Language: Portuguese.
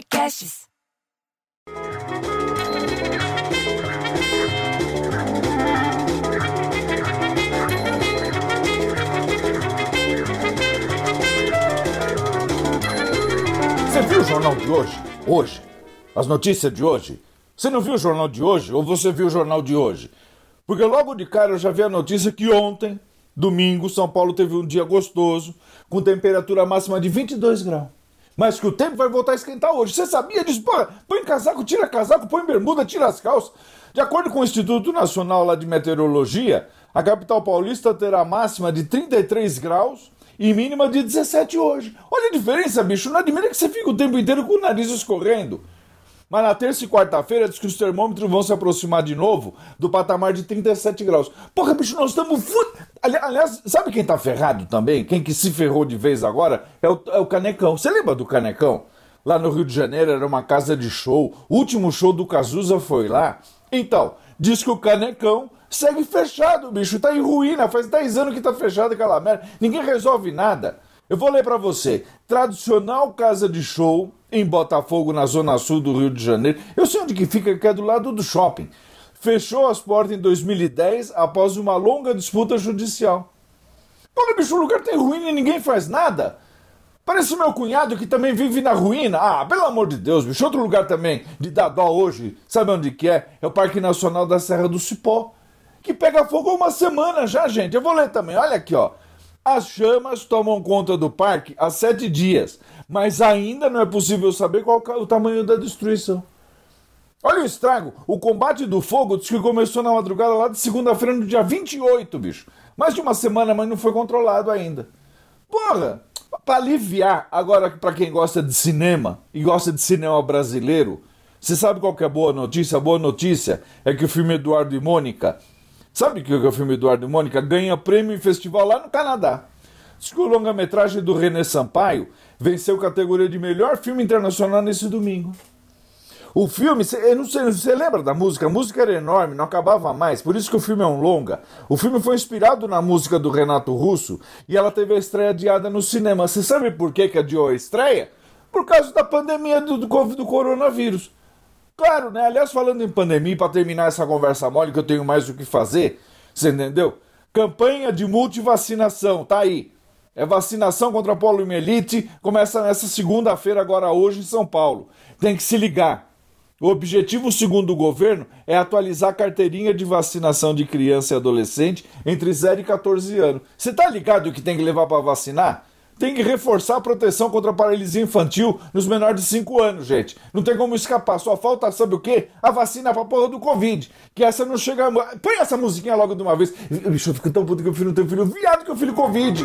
Podcasts. Você viu o jornal de hoje? Hoje? As notícias de hoje? Você não viu o jornal de hoje ou você viu o jornal de hoje? Porque logo de cara eu já vi a notícia que ontem, domingo, São Paulo teve um dia gostoso, com temperatura máxima de 22 graus. Mas que o tempo vai voltar a esquentar hoje. Você sabia disso? Pô, põe casaco, tira casaco, põe bermuda, tira as calças. De acordo com o Instituto Nacional lá de Meteorologia, a capital paulista terá máxima de 33 graus e mínima de 17 hoje. Olha a diferença, bicho. Não admira que você fica o tempo inteiro com o nariz escorrendo. Mas na terça e quarta-feira diz que os termômetros vão se aproximar de novo do patamar de 37 graus. Porra, bicho, nós estamos fu... Ali- Aliás, sabe quem tá ferrado também? Quem que se ferrou de vez agora? É o, é o Canecão. Você lembra do Canecão? Lá no Rio de Janeiro era uma casa de show. O último show do Cazuza foi lá. Então, diz que o Canecão segue fechado, bicho. Tá em ruína. Faz 10 anos que tá fechado aquela merda. Ninguém resolve nada. Eu vou ler pra você. Tradicional casa de show em Botafogo, na zona sul do Rio de Janeiro. Eu sei onde que fica, que é do lado do shopping. Fechou as portas em 2010 após uma longa disputa judicial. Porra, bicho, o lugar tem ruína e ninguém faz nada. Parece meu cunhado que também vive na ruína. Ah, pelo amor de Deus, bicho. Outro lugar também de dar dó hoje, sabe onde que é? É o Parque Nacional da Serra do Cipó. Que pega fogo há uma semana já, gente. Eu vou ler também. Olha aqui, ó. As chamas tomam conta do parque há sete dias, mas ainda não é possível saber qual é o tamanho da destruição. Olha o estrago. O combate do fogo diz que começou na madrugada lá de segunda-feira, no dia 28, bicho. Mais de uma semana, mas não foi controlado ainda. Porra! Pra aliviar, agora pra quem gosta de cinema e gosta de cinema brasileiro, você sabe qual que é a boa notícia? A boa notícia é que o filme Eduardo e Mônica, sabe que é o filme Eduardo e Mônica? Ganha prêmio em festival lá no Canadá. Diz que o longa-metragem do René Sampaio venceu categoria de melhor filme internacional nesse domingo. O filme, eu não sei, você lembra da música? A música era enorme, não acabava mais, por isso que o filme é um longa. O filme foi inspirado na música do Renato Russo e ela teve a estreia adiada no cinema. Você sabe por que, que adiou a estreia? Por causa da pandemia do, do, do coronavírus. Claro, né? Aliás, falando em pandemia, para terminar essa conversa mole, que eu tenho mais o que fazer, você entendeu? Campanha de multivacinação, tá aí. É vacinação contra a poliomielite, começa nessa segunda-feira, agora hoje, em São Paulo. Tem que se ligar. O objetivo, segundo o governo, é atualizar a carteirinha de vacinação de criança e adolescente entre 0 e 14 anos. Você tá ligado o que tem que levar para vacinar? Tem que reforçar a proteção contra a paralisia infantil nos menores de 5 anos, gente. Não tem como escapar. Só falta, sabe o quê? A vacina pra porra do Covid. Que essa não chega. Põe essa musiquinha logo de uma vez. Bicho, eu fico tão puto que eu filho não tenho filho viado que eu filho Covid.